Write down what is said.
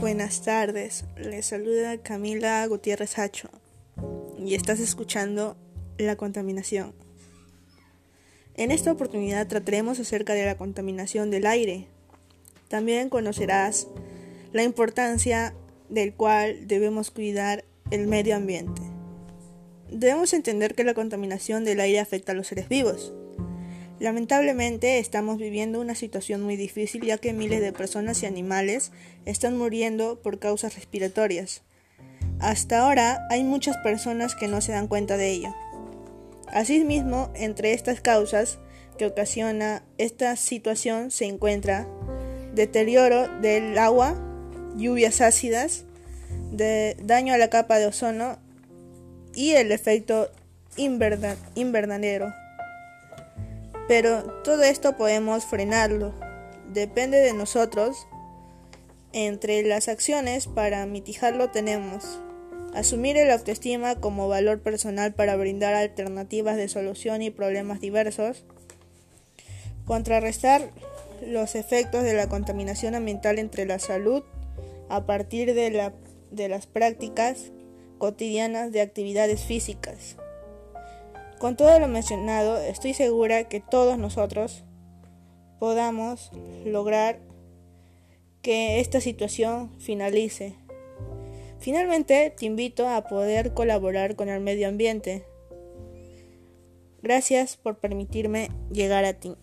Buenas tardes, les saluda Camila Gutiérrez Hacho y estás escuchando La contaminación. En esta oportunidad trataremos acerca de la contaminación del aire. También conocerás la importancia del cual debemos cuidar el medio ambiente. Debemos entender que la contaminación del aire afecta a los seres vivos Lamentablemente estamos viviendo una situación muy difícil ya que miles de personas y animales están muriendo por causas respiratorias. Hasta ahora hay muchas personas que no se dan cuenta de ello. Asimismo, entre estas causas que ocasiona esta situación se encuentra deterioro del agua, lluvias ácidas, daño a la capa de ozono y el efecto invernadero. Pero todo esto podemos frenarlo. Depende de nosotros. Entre las acciones para mitigarlo tenemos asumir el autoestima como valor personal para brindar alternativas de solución y problemas diversos, contrarrestar los efectos de la contaminación ambiental entre la salud a partir de, de las prácticas cotidianas de actividades físicas. Con todo lo mencionado, estoy segura que todos nosotros podamos lograr que esta situación finalice. Finalmente, te invito a poder colaborar con el medio ambiente. Gracias por permitirme llegar a ti.